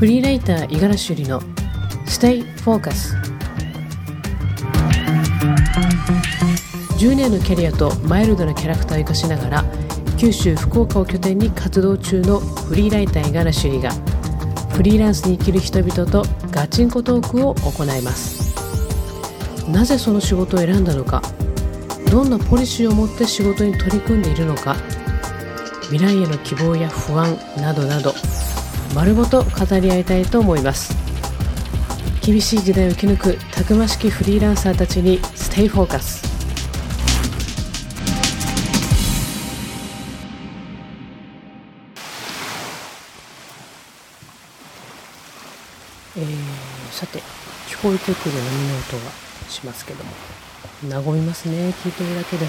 フリーライター五十嵐ゆりの Stay Focus 10年のキャリアとマイルドなキャラクターを生かしながら九州福岡を拠点に活動中のフリーライター五十嵐ゆりがフリーランスに生きる人々とガチンコトークを行います。なぜその仕事を選んだのかどんなポリシーを持って仕事に取り組んでいるのか未来への希望や不安などなど丸ごと語り合いたいと思います。厳しい時代を生き抜くたくましきフリーランサーたちにステイフォーカスえー、さて聞こえてくる波の音がしますけども。和みますね聞いてるだけで。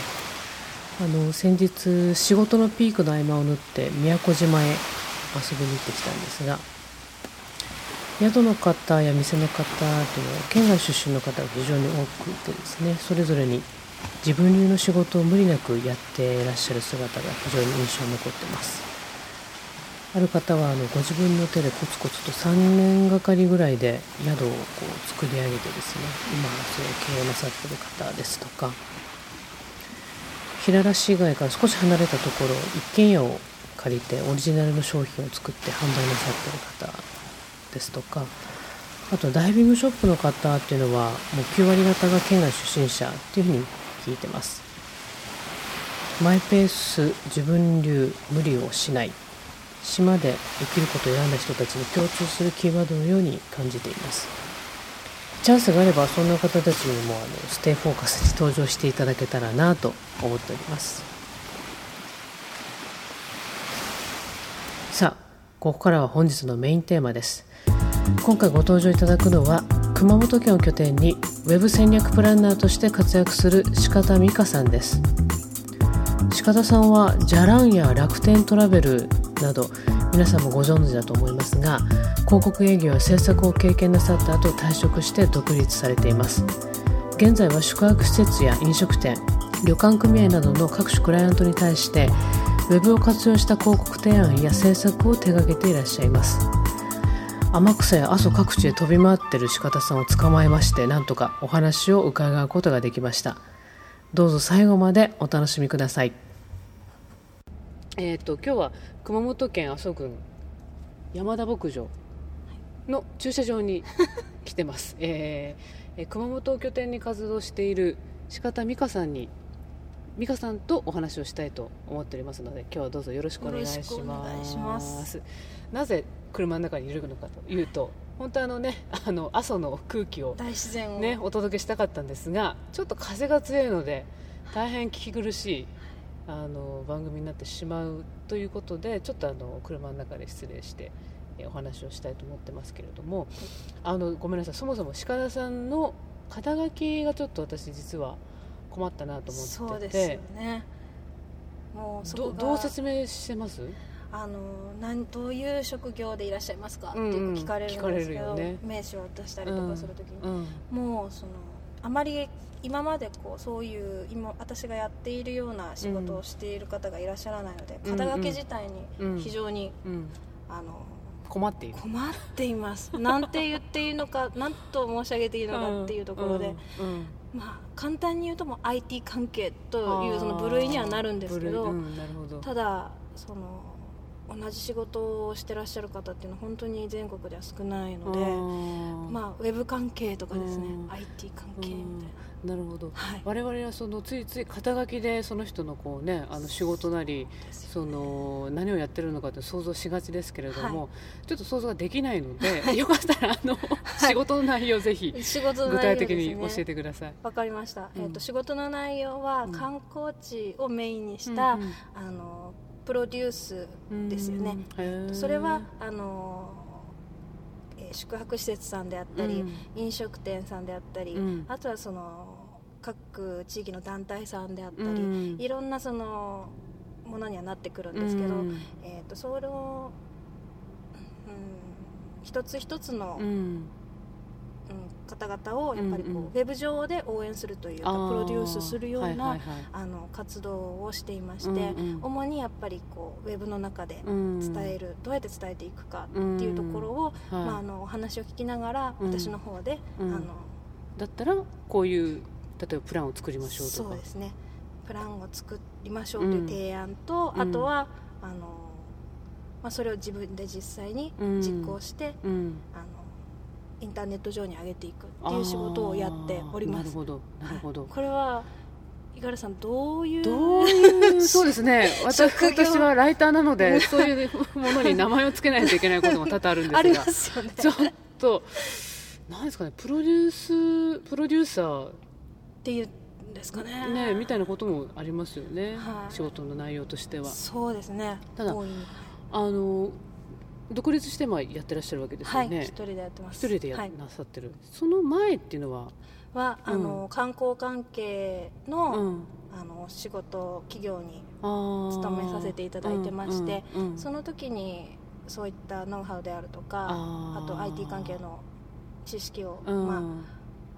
あの先日仕事のピークの合間を縫って宮古島へ遊びに行ってきたんですが宿の方や店の方と県外出身の方が非常に多くてですねそれぞれに自分流の仕事を無理なくやっていらっしゃる姿が非常に印象に残ってます。ある方はあのご自分の手でコツコツと3年がかりぐらいで宿をこう作り上げてですね今それを経営なさってる方ですとか平良市街から少し離れたところ一軒家を借りてオリジナルの商品を作って販売なさってる方ですとかあとダイビングショップの方っていうのはもう9割方が県外出身者っていうふうに聞いてます。マイペース自分流無理をしない島で生きることを選んだ人たちに共通するキーワードのように感じています。チャンスがあればそんな方たちにもあの Stay Focus に登場していただけたらなと思っております。さあここからは本日のメインテーマです。今回ご登場いただくのは熊本県を拠点にウェブ戦略プランナーとして活躍する志方美香さんです。鹿田さんはじゃらんや楽天トラベルなど皆さんもご存知だと思いますが広告営業や制作を経験なさった後退職して独立されています。現在は宿泊施設や飲食店旅館組合などの各種クライアントに対してウェブを活用した広告提案や制作を手掛けていらっしゃいます。天草や阿蘇各地で飛び回ってる鹿田さんを捕まえましてなんとかお話を伺うことができました。どうぞ最後までお楽しみください。えっ、ー、と今日は熊本県阿蘇郡山田牧場の駐車場に来てます、えー、熊本を拠点に活動している鹿田美香さんに美香さんとお話をしたいと思っておりますので今日はどうぞよろしくお願いします。なぜ車の中にいるのかというと本当あのねあの阿蘇の空気を大自然を。ねお届けしたかったんですがちょっと風が強いので大変聞き苦しいあの番組になってしまうということでちょっとあの車の中で失礼してお話をしたいと思ってますけれどもあのごめんなさい。そもそも鹿田さんの肩書きがちょっと私実は困ったなと思ってて。そうですよね。もうそどう説明してます？あのなんどういう職業でいらっしゃいますか、うんうん、って聞かれるんですけど、ね、名刺を渡したりとかするときに、うんうん、もうそのあまり今までこうそういう今私がやっているような仕事をしている方がいらっしゃらないので、うん、肩書き自体に非常に、うん、あの困っている。困っています。なんて言っていいのか何と申し上げていいのかっていうところで、まあ、簡単に言うとも IT 関係というその部類にはなるんですけど,、ただその同じ仕事をしてらっしゃる方っていうのは本当に全国では少ないのでまあ、ウェブ関係とかですね IT 関係みたいな。なるほど、はい、我々はそのついつい肩書きでその人のこう、ね、あの仕事なり、その何をやってるのかって想像しがちですけれども、はい、ちょっと想像ができないので、はい、よかったらあの、仕事の内容ぜひ具体的に教えてください。わ、かりました、うん、えーと、仕事の内容は観光地をメインにした、うんあのプロデュースですよね。それはあの宿泊施設さんであったり、うん、飲食店さんであったり、うん、あとはその各地域の団体さんであったり、うん、いろんなそのものにはなってくるんですけど、えーと、それを、うん、一つ一つの、方々をやっぱりこう、うんうん、ウェブ上で応援するというかプロデュースするような、はいはいはい、あの活動をしていまして、うんうん、主にやっぱりこうウェブの中で伝える、うん、どうやって伝えていくかっていうところを、うん、まあ、あのお話を聞きながら、私の方で、あのだったらこういう例えばプランを作りましょうとか。そうですね。プランを作りましょうという提案と、あとはあの、まあ、それを自分で実際に実行して、あのインターネット上に上げていくっていう仕事をやっております。なるほどなるほど、はい、これは五十嵐さんどういうどういう そうですね。私私はライターなので そういうものに名前を付けないといけないことも多々あるんですが。ありますよね。ちょっとなんですかねプロデュースプロデューサーっていうんですかね。ねみたいなこともありますよね、はい、仕事の内容としては。そうですね。ただあの独立してまあやってらっしゃるわけですよね、はい、一人でやってます。一人でや、はい、なさってる。その前っていうのは？は、あの、観光関係の、うん、あの仕事企業に勤めさせていただいてまして、うんうん、その時にそういったノウハウであるとかあと IT 関係の知識を、ま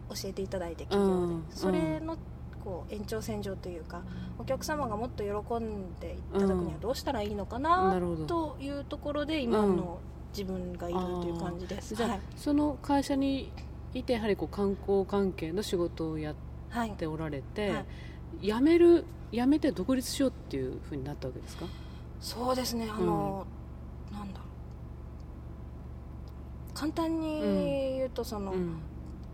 あ、教えていただいて企業で、それのこう延長線上というかお客様がもっと喜んでいただくにはどうしたらいいのかな、というところで今の自分がいるという感じです、じゃあ、はい、その会社にいてやはりこう観光関係の仕事をやっておられて、はい。はい、辞める辞めて独立しようっていうふうになったわけですか？そうですね。あの、うん、なんだろう。簡単に言うとその、うん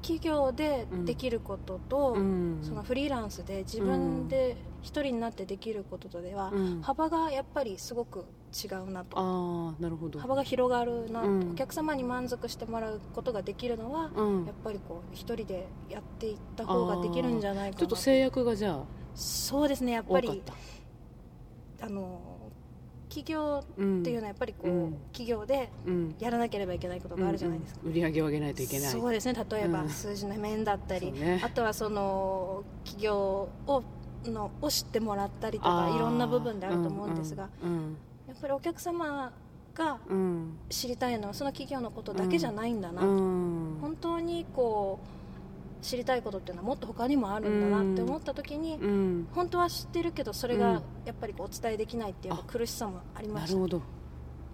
企業でできることと、うん、そのフリーランスで自分で一人になってできることとでは、うん、幅がやっぱりすごく違うなと。あなるほど。幅が広がるな、うん、お客様に満足してもらうことができるのは、やっぱりこう一人でやっていった方ができるんじゃないかなちょっと制約がじゃあ。そうですねやっぱりあの企業っていうのはやっぱりこう、うん、企業でやらなければいけないことがあるじゃないですか、うんうん、売り上げを上げないといけない。そうですね。例えば数字の面だったり、ね、あとはその企業をのを知ってもらったりとかいろんな部分であると思うんですが、やっぱりお客様が知りたいのはその企業のことだけじゃないんだなと、本当にこう知りたいことっていうのはもっと他にもあるんだなって思った時に、うん、本当は知ってるけどそれがやっぱりお伝えできないっていう苦しさもありました、なるほど。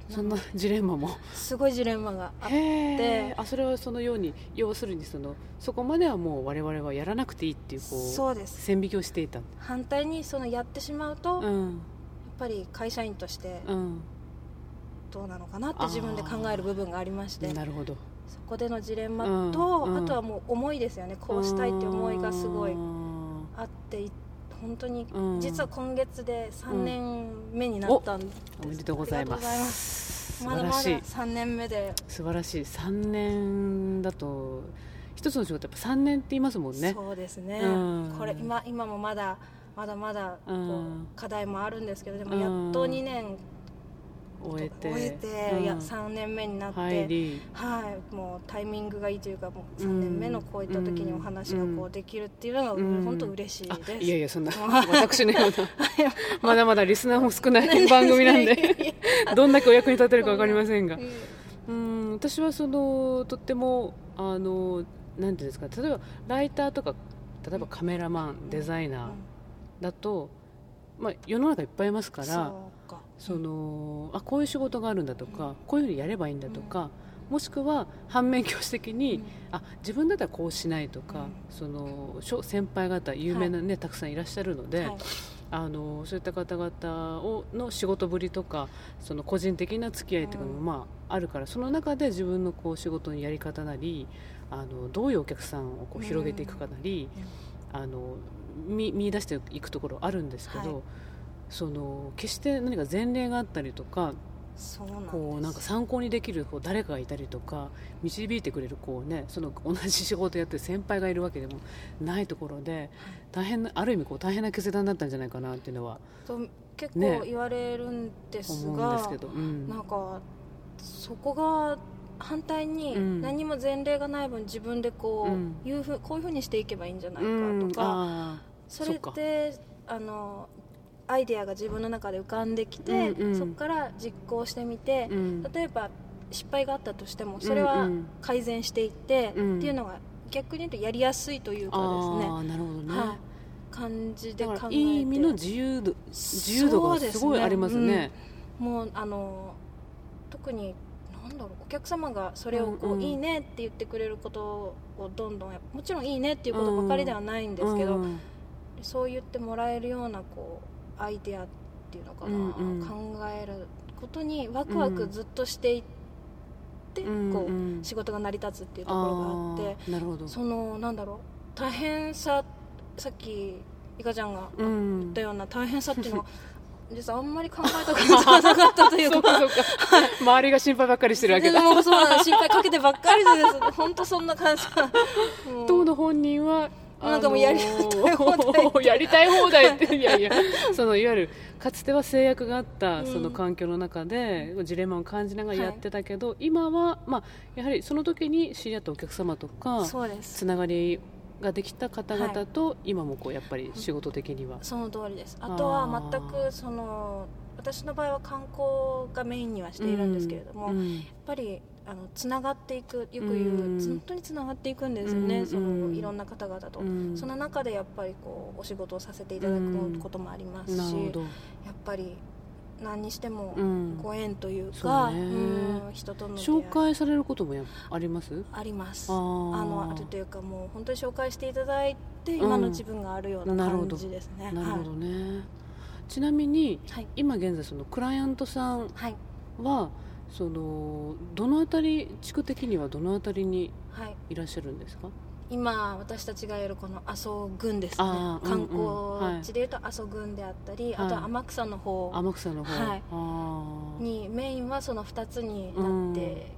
そんなジレンマも。すごいジレンマがあって。あそれはそのように要するにそのそこまではもう我々はやらなくていいっていうこうそうです。線引きをしていた。反対にそのやってしまうと、うん、やっぱり会社員としてどうなのかなって自分で考える部分がありまして。なるほどそこでのジレンマと、うん、あとはもう思いですよね。こうしたいって思いがすごいあって本当に、実は今月で3年目になったんです、おめでとうございます。まだまだ3年目で。素晴らしい。3年だと一つの仕事やっぱ3年って言いますもんね。そうですね、これ今今もまだまだまだこう課題もあるんですけどでもやっと2年終えて。終えて、うん、いや3年目になってはいもうタイミングがいいというかもう3年目のこういった時にお話がこうできるっていうのが、うん、本当嬉しいです。いやいやそんな私のような。まだまだリスナーも少ない 番組なんでどんだけお役に立てるか分かりませんが。うん。私はそのとってもあのなんていうんですか例えばライターとか例えばカメラマンデザイナーだと、まあ、世の中いっぱいいますからそのあこういう仕事があるんだとかこういうふうにやればいいんだとか、もしくは反面教師的に、あ自分だったらこうしないとか、その先輩方有名なね、たくさんいらっしゃるので。あのそういった方々をの仕事ぶりとかその個人的な付き合いというのも、まあ、あるからその中で自分のこう仕事のやり方なりあのどういうお客さんをこう広げていくかなり、あの見見出していくところあるんですけど、その決して何か前例があったりとかそうなんこうなんか参考にできるこう誰かがいたりとか導いてくれるこう、ね、その同じ仕事やってる先輩がいるわけでもないところで大変なある意味こう大変な決断だったんじゃないかなっていうのは、結構言われるんですが、ね、ですけど、うん、なんかそこが反対に何も前例がない分自分でこう、うん、いうふこういうふうにしていけばいいんじゃないかとか、うん、それってあのアイデアが自分の中で浮かんできて、うんうん、そこから実行してみて、うん、例えば失敗があったとしてもそれは改善していって、っていうのが逆に言うとやりやすいというかですね。なるほどね、はい、感じで考えて。いい意味の自由度自由度がすごいありますね、ねうん、もうあの特になんだろうお客様がそれをこう、うんうん、いいねって言ってくれることをどんどんもちろんいいねっていうことばかりではないんですけど、うんうん、そう言ってもらえるようなこうアイデアっていうのかな、うんうん、考えることにワクワクずっとしていって、うん、こう仕事が成り立つっていうところがあってなるほど。そのなんだろう大変ささっきいかちゃんが言ったような大変さっていうのは、実はあんまり考えたことがなかったというかそうか。周りが心配ばっかりしてるわけだ。もうそう心配かけてばっかりです。本当そんな感じ。当の本人はなんかもうやりたい放題 やりたい放題っていやいやそのいわゆるかつては制約があったその環境の中で、うん、ジレンマを感じながらやってたけど、はい、今は、まあ、やはりその時に知り合ったお客様とかつながりができた方々と、今もこうやっぱり仕事的には、その通りです。あとは全くその私の場合は観光がメインにはしているんですけれども、うん。うん、やっぱりあのつながっていくよく言う、うん、本当につながっていくんですよね、うん、そのいろんな方々と、うん、その中でやっぱりこうお仕事をさせていただくこともありますし、やっぱり何にしてもご縁というか、うん、人との紹介されることもあります？あります。あのあるというかもう本当に紹介していただいて今の自分があるような感じですね、なるほどね、はい、ちなみに、はい、今現在そのクライアントさんは、はい、そのどの辺り地区的にはどの辺りにい。らっしゃるんですか、今私たちがやるこの阿蘇郡ですね。観光地でいうと阿蘇郡であったり、はい、あとは天草の方。天草の方、はい、にメインはその2つになって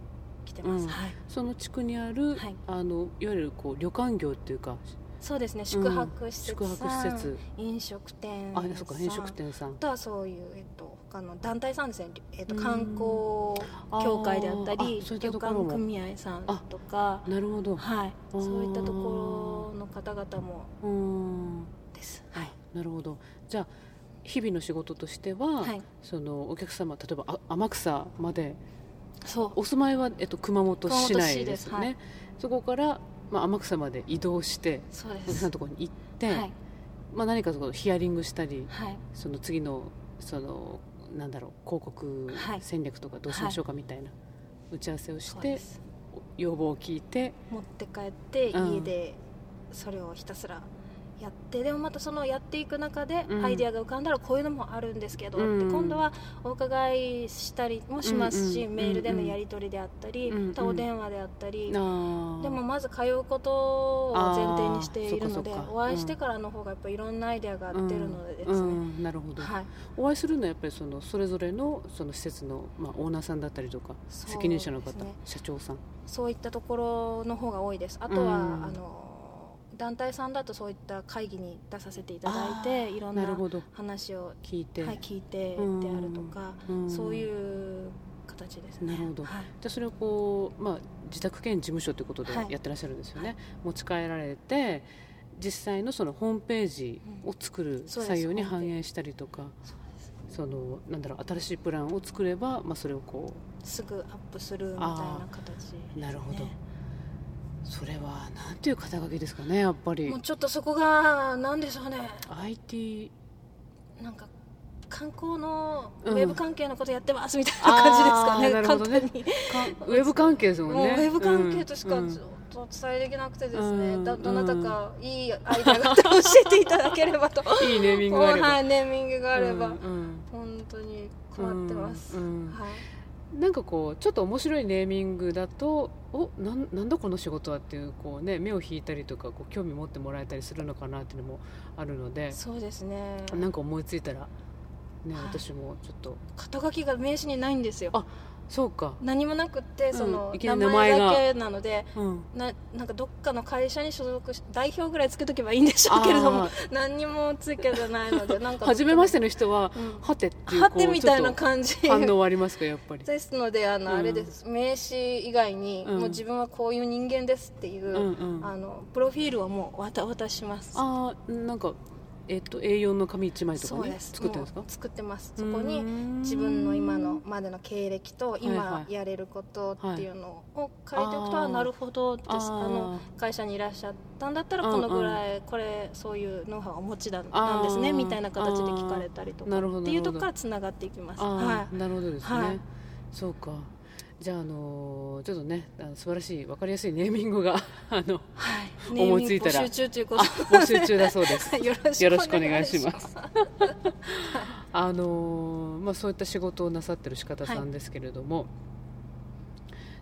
きてます、うん。はい、その地区にある、はい、あのいわゆるこう旅館業っていうかそうですね宿泊施設、宿泊施設。飲食店あそうか飲食店さん。とはそういう、えっと、他の団体さんですね、えっと、観光協会であったり旅館組合さんとかなるほど、はい、そういったところの方々もです、はい、なるほど。じゃあ日々の仕事としては、はい、そのお客様例えばあ天草までそう。お住まいは、えっと、熊本市内ですよね、はい、そこからまあ、天草まで移動してお客さんのところに行って、はい、まあ、何かそのヒアリングしたり、はい、その次のそのなんだろう広告戦略とかどうしましょうかみたいな打ち合わせをして、要望を聞いて持って帰って家でそれをひたすらやってでもまたそのやっていく中でアイデアが浮かんだらこういうのもあるんですけど、うん、今度はお伺いしたりもしますし、うんうん、メールでのやり取りであったり、うんうん、お電話であったり、でもまず通うことを前提にしているのでお会いしてからの方がやっぱいろんなアイデアが出るのでですね、なるほど、はい、お会いするのはやっぱりそのそれぞれのその施設の、まあ、オーナーさんだったりとか、責任者の方、社長さん。そういったところの方が多いです。あとは、あの団体さんだとそういった会議に出させていただいていろんな話を聞いて,、はい、聞いてであるとか、そういう形ですね。なるほど、はい、じゃそれをこう、まあ、自宅兼事務所ということでやってらっしゃるんですよね。はい、持ち帰られて実際のそのホームページを作る採用に反映したりとか。そのなんだろう新しいプランを作れば、まあ、それをこうすぐアップするみたいな形、ね、なるほどそれはなんていう肩書きですかねやっぱり。もうちょっとそこがなんでしょうね。IT なんか観光のウェブ関係のことやってますみたいな感じですかね、うん、なるほどね。ウェブ関係ですもんね。ウェブ関係としか、ちょっと伝えできなくてですね、うん、だどなたかいいアイデアがあったら教えていただければと。いいネーミングがあれば、はい、ネーミングがあれば、うん。うん、本当に困ってます、うん。はいなんかこうちょっと面白いネーミングだとおなんなんだこの仕事はっていうこう、ね、目を引いたりとかこう興味持ってもらえたりするのかなっていうのもあるのでそうですね。なんか思いついたら、ね、はい、私もちょっと。肩書きが名刺にないんですよ。あそうか。何もなくてその、名前だけなので、うん、ななんかどっかの会社に所属し代表ぐらいつけとけばいいんでしょうけれども 何にもつけてないのでなんか初めましての人は、うん、はてっていうはてみたいな感じ。反応ありますかやっぱり。ですのであの、うん、あれです。名刺以外に、もう自分はこういう人間ですっていう、うんうん、あのプロフィールはもう渡渡します。あなんかえっと A4 の紙1枚とかね作ってるんですか？作ってます。そこに自分の今のまでの経歴とはい今はい。やれることっていうのを書いておくと、あー。あなるほどですあの会社にいらっしゃったんだったらうんこのぐらいこれそういうノウハウをお持ちだなんですねみたいな形で聞かれたりとかっていうところからつながっていきます。あはあ、なるほどですね、はい。そうかじゃあ、あのーちょっとねあの素晴らしい分かりやすいネーミングが あのはい。思いついたら。募集中ということあ募集中だそうです。で よろしよろくしくお願いします。すあのーまあ、そういった仕事をなさってる仕方さんですけれども、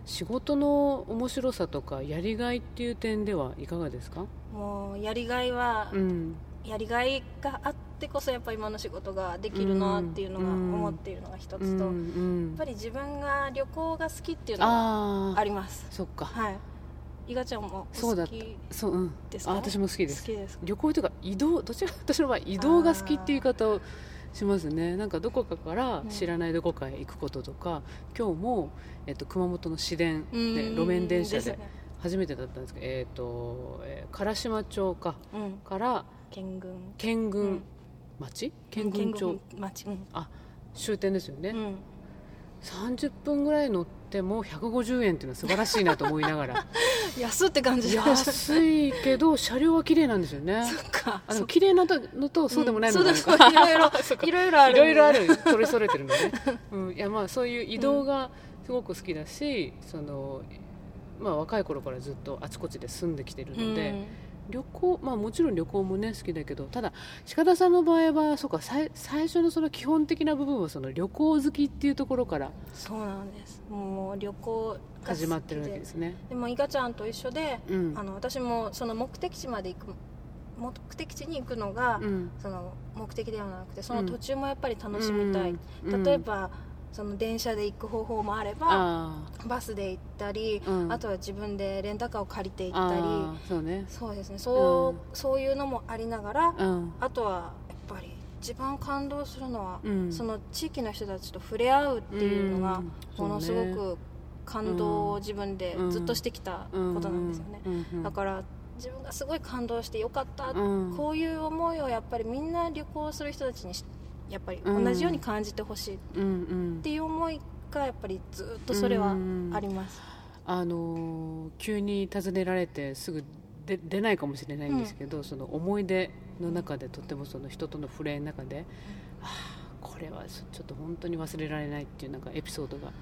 仕事の面白さとかやりがいっていう点ではいかがですか、もうやりがいはうん。やりがいがあってこそやっぱり今の仕事ができるなっていうのがうん思っているのが一つと、うんうやんっぱり自分が旅行が好きっていうのがあります。そっか。はい。伊賀ちゃんもおそうそう、うん、ですか？あ私も好きです。好きです旅行というか移動どちら 私の場合移動が好きっていう言い方をしますね。なんかどこかからうん。知らないどこかへ行くこととか、今日も、えっと、熊本の市電うんで路面電車で初めてだったんですけど、えっとえー唐島町かうん。から県軍。県軍うん町、県軍町？町うん。終点ですよね、うん。30分ぐらい乗っても150円っていうのは素晴らしいなと思いながら。安って感じ安いけど車両は綺麗なんですよね。そっか。あの綺麗なのとそうでもないのがあるそうかだそういろいろ いろいろある。いろいろある。取りそれてるのね、うん、いやまあそういう移動がすごく好きだし、そのまあ、若い頃からずっとあちこちで住んできてるので、旅行まあもちろん旅行もね好きだけどただ鹿田さんの場合はそうか最初のその基本的な部分はその旅行好きっていうところからそうなんです。もう旅行始まってるわけですね。でも伊賀ちゃんと一緒でうん。あの私もその目的地まで行く目的地に行くのが、うん。その目的ではなくてその途中もやっぱり楽しみたい、うん。例えばその電車で行く方法もあればあバスで行ったり、うん。あとは自分でレンタカーを借りて行あったり。そうね。そうですね。そう,、うん。そういうのもありながら、うん。あとはやっぱり一番感動するのは、うん。その地域の人たちと触れ合うっていうのが、うん。ものすごく感動を自分でずっとしてきたことなんですよね、だから自分がすごい感動してよかった、うん。こういう思いをやっぱりみんな旅行する人たちにしやっぱりうん同じように感じてほしい。っうんうんていう思いがやっぱりずっとそれはあります、あのー急に訪ねられてすぐで出ないかもしれないんですけど、その思い出の中でとってもその人との触れの中で、ああこれはちょっと本当に忘れられないっていうなんかエピソードが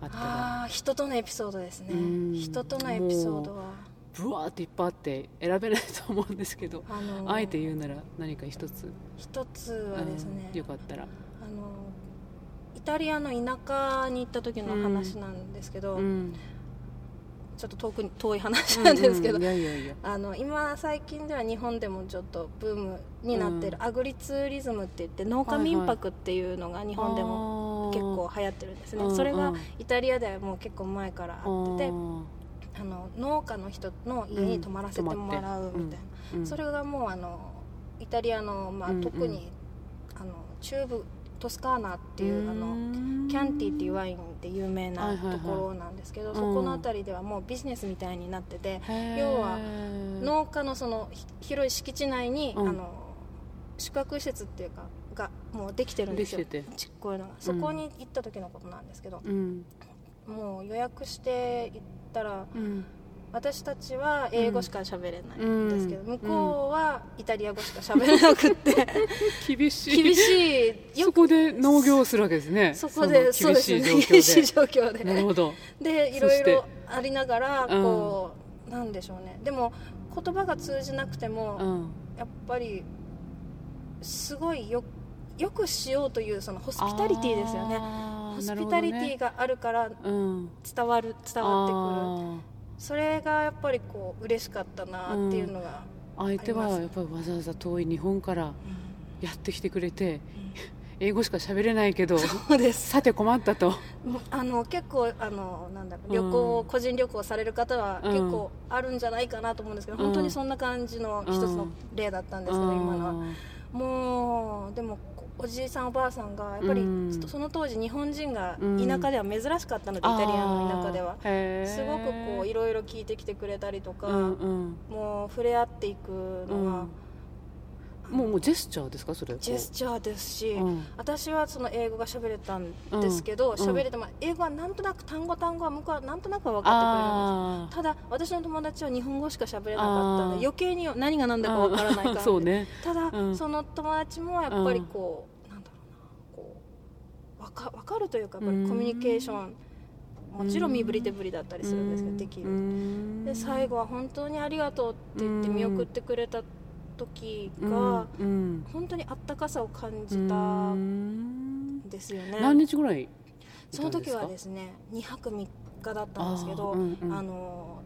あったら。ああ人とのエピソードですね。うん。人とのエピソードはブワーっていっぱいあって選べないと思うんですけど、あのあえて言うなら何か一つ、一つはですね、うんよかったら、あのイタリアの田舎に行った時の話なんですけど、うん、ちょっと遠くに遠い話なんですけど、今最近では日本でもちょっとブームになってる、アグリツーリズムって言って農家民泊っていうのが日本でも結構流行ってるんですね、うんそれがうんイタリアではもう結構前からあってて、あの農家の人の家に泊まらせてもらうみたいな、それがもうあのイタリアの、まあうんうん。特にあの中部トスカーナっていうあのキャンティっていうワインで有名なところなんですけど、うん。そこの辺りではもうビジネスみたいになってて、要は農家のそのひ広い敷地内に、うん。あの宿泊施設っていうかがもうできてるんですよ。ちっこいのが。そこに行った時のことなんですけど、うん。もう予約して行ったらうん。私たちは英語しか喋れないん。ですけど、うん。向こうはイタリア語しか喋れなくって。厳しい。厳しい。そこで農業をするわけですね。そこでその厳しい状厳しい況状況で。でなるほど。でいろいろありながらこう、なんでしょうね。でも言葉が通じなくても、うん。やっぱりすごいよよくしようというそのホスピタリティですよねホスピタリティがあるから伝わる伝わってくる。あそれがやっぱりこう嬉しかったなっていうのが、ー相手はやっぱりわざわざ遠い日本からやってきてくれて英語しか喋れないけどそうです。さて困ったと。あの結構あのなんだろう旅う行、ん個人旅行される方はうん。結構あるんじゃないかなと思うんですけど、うん。本当にそんな感じの一つの例だったんですけど、今のは。もうでもおじいさんおばあさんがやっぱりうん。その当時日本人がうん田舎では珍しかったので、イタリアの田舎では。すごくこういろいろ聞いてきてくれたりとか、うんうん。もう触れ合っていくのが、うんもうもうジェスチャーですかそれ？ジェスチャーですし、うん。私はその英語が喋れたんですけどうん。喋、れても英語はなんとなく単語単語は向こうはなんとなくは分かあってくれるんですただ私の友達は日本語しか喋れなかったんあー。で余計に何が何だか分からないから、あ そうね。ただ、うん。その友達もやっぱりこう、なんだろうなこう分か分かるというかやっぱりコミュニケーションもちろん身振り手振りだったりするんですけどできる。るで最後は本当にありがとうって言って見送ってくれた時が、うん本当にあったかさを感じたうんんですよね。何日ぐらい？いその時はですすね2泊3日だったんですけどあ、うんうん。の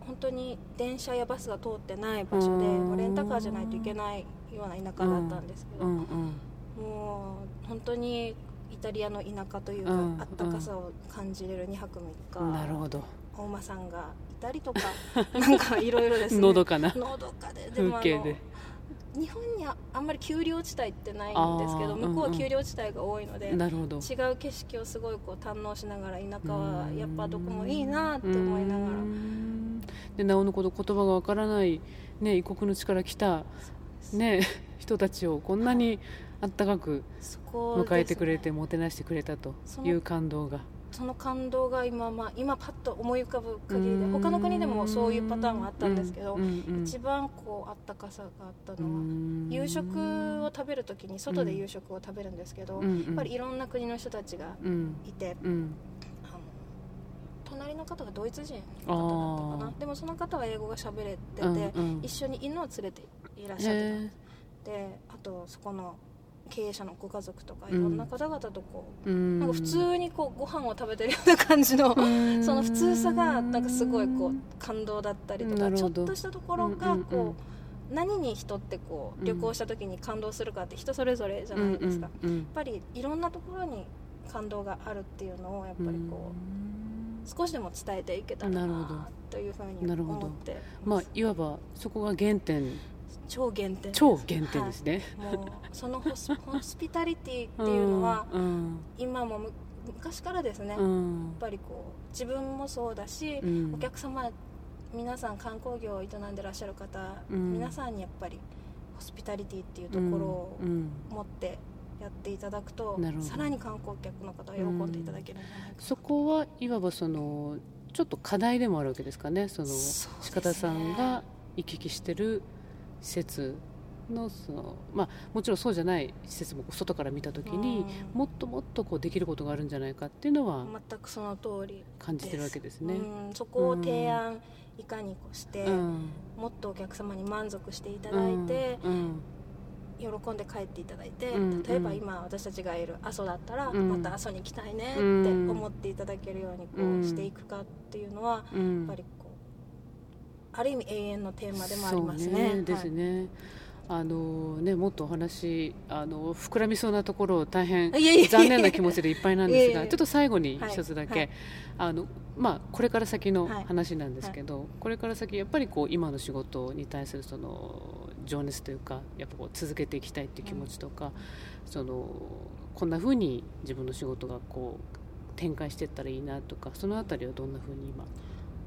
本当に電車やバスが通ってない場所でレンタカーじゃないといけないような田舎だったんですけど、うんうんもう本当にイタリアの田舎というか、うんあったかさを感じれる2泊3日。なるほど。お馬さんがいたりとか なんかいろいろですね。のどかな。のどかででも風景で。日本にああんまり丘陵地帯ってないんですけど向こうはうんうん。丘陵地帯が多いので、なるほど。違う景色をすごいこう堪能しながら田舎はやっぱどこもいいなって思いながら。うん。でなおのこと言葉がわからない、ね、異国の地から来た、ね、人たちをこんなにあったかく迎えてくれてもてなしてくれたという感動がその感動が今,、まあ、今パッと思い浮かぶ限りでうん。他の国でもそういうパターンはあったんですけど、一番こうあったかさがあったうのは、ん。夕食を食べるときに外で夕食を食べるんですけど、やっぱりいろんな国の人たちがうん。いて、隣の方がドイツ人の方だったかあなでもその方は英語が喋れてて、うんうん。一緒に犬を連れていらっしゃってた。んへですであとそこの経営者のご家族とかうんいろんな方々とこう、えうん。なんか普通にこうご飯を食べてるような感じの、うん。その普通さがなんかすごいこう感動だったりとかちょっとしたところがうんうんうんこう何に人ってこううん旅行した時に感動するかって人それぞれじゃないですか、やっうんうんぱりいろんなところに感動があるっていうのをやっぱりこう少しでも伝えていけたらなというふうになるほど。思ってまあいわばそこが原点超原点超原点ですね、はい。もうそのホスホスピタリティっていうのはうん今もむ昔からですね、うやっんぱりこう自分もそうだし、うん。お客様皆さん観光業を営んでらっしゃる方、うん。皆さんにやっぱりホスピタリティっていうところをうん持ってやっていただくと、さらに観光客の方は喜んでいただけるんじゃないかな、そこはいわばそのちょっと課題でもあるわけですかね。その鹿田さんが行き来してる施設のその、まあ、もちろんそうじゃない施設も外から見た時に、うん。もっともっとこうできることがあるんじゃないかっていうのは全くその通り感じてるわけですね。うん。そこを提案いかにこうして、うん。もっとお客様に満足していただいて、うん。喜んで帰っていただいて、うん。例えば今私たちがいる阿蘇だったら、うん。また阿蘇に行きたいねってうん思っていただけるようにこう、うん。していくかっていうのは、うん。やっぱりある意味永遠のテーマでもありますそうね。ですね、あのねもっとお話あの膨らみそうなところ大変残念な気持ちでいっぱいなんですが ちょっと最後にはい一つだけ、はい。あのまあ、これから先のはい。話なんですけど、これから先やっぱりこう今の仕事に対するその情熱というかやっぱこう続けていきたいっていう気持ちとか、そのこんな風に自分の仕事がこう展開していったらいいなとかそのあたりはどんな風に今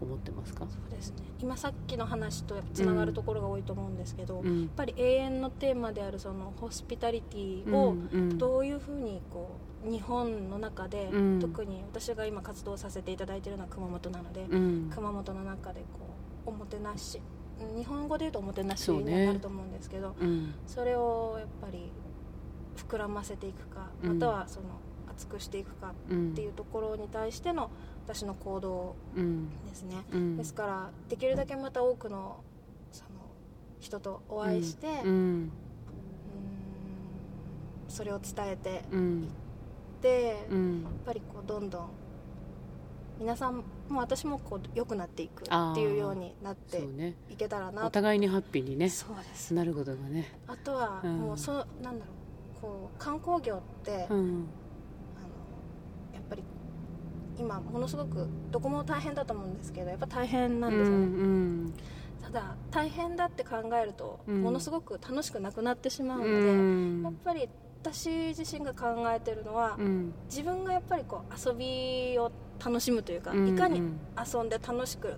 思ってますか、そうですね。今さっきの話とつながるところが多いと思うんですけど、やっうんぱり永遠のテーマであるそのホスピタリティをうんどういうふうにこう日本の中で、うん。特に私が今活動させていただいているのは熊本なので、うん。熊本の中でこうおもてなしうん日本語で言うとおもてなしになると思うんですけどうん。そ,、れをやっぱり膨らませていくかうん。またはその厚くしていくかうんっていうところに対しての私の行動うんですね、うん。ですからできるだけまた多くのその人とお会いして、ううん。んそれを伝えてうん。で、やっうん。ぱりこうどんどん皆さんも私もこう良くなっていくっていうようになっていけたらな。お互いにハッピーにね。そうです。なることがね、あとはうん。もうそうなんだろうこう観光業って、あのうんやっぱり今ものすごくどこも大変だと思うんですけどやっぱ大変なんうですよね、んただ大変だって考えると、うん。ものすごく楽しくなくなってしまううので、ん。やっぱり私自身が考えてるのは、うん。自分がやっぱりこう遊びを楽しむというか、うんいかに遊んで楽しく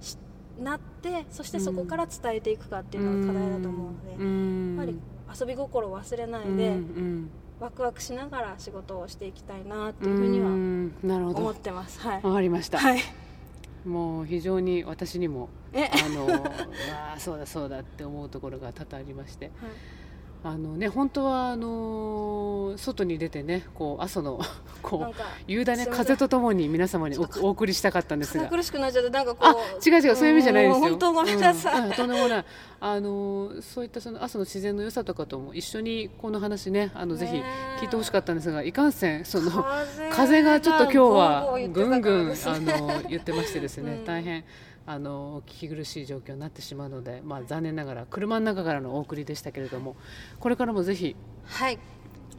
しなってそしてそこから伝えていくかっていうのが課題だと思うので、やっぱり遊び心を忘れないで、ワクワクしながら仕事をしていきたいなっていうふうには思ってます。はい、わかりました、はいもう非常に私にもあのあそうだそうだって思うところが多々ありまして、はいあのね本当はあの外に出てねこう朝の こう夕だね風とともに皆様にお送りしたかったんですが。苦しくなっちゃってなんかこう違う違うそういう意味じゃないですよ。本当ごめんなさい、うん、とんでもない。あのそういったその朝の自然の良さとかとも一緒にこの話ねあのぜひ聞いてほしかったんですがいかんせんその風がちょっと今日はぐんぐんあの言ってましてですね、大変あの聞き苦しい状況になってしまうので、まあ、残念ながら車の中からのお送りでしたけれどもこれからもぜひ、はい、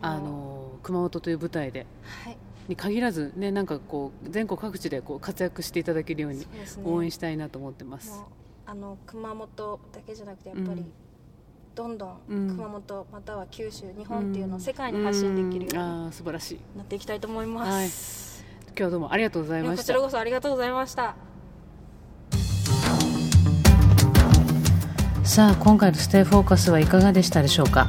あの熊本という舞台で、はい、に限らず、ね、なんかこう全国各地でこう活躍していただけるように応援したいなと思ってます。あの熊本だけじゃなくてやっぱり、うん。どんどん熊本または九州、日本っていうのを世界に発信できるように、うん、素晴らしい。なっていきたいと思います、はい、今日はどうもありがとうございました。こちらこそありがとうございましたさあ今回の Stay Focus はいかがでしたでしょうか？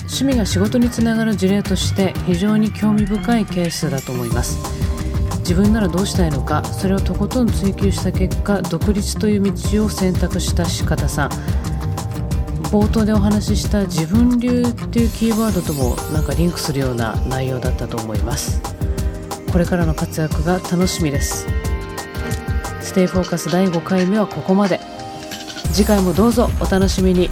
趣味が仕事につながる事例として非常に興味深いケースだと思います。自分ならどうしたいのか？それをとことん追求した結果独立という道を選択した志方さん。冒頭でお話しした自分流っていうキーワードともなんかリンクするような内容だったと思います。これからの活躍が楽しみです。ステイフォーカス第5回目はここまで。次回もどうぞお楽しみに。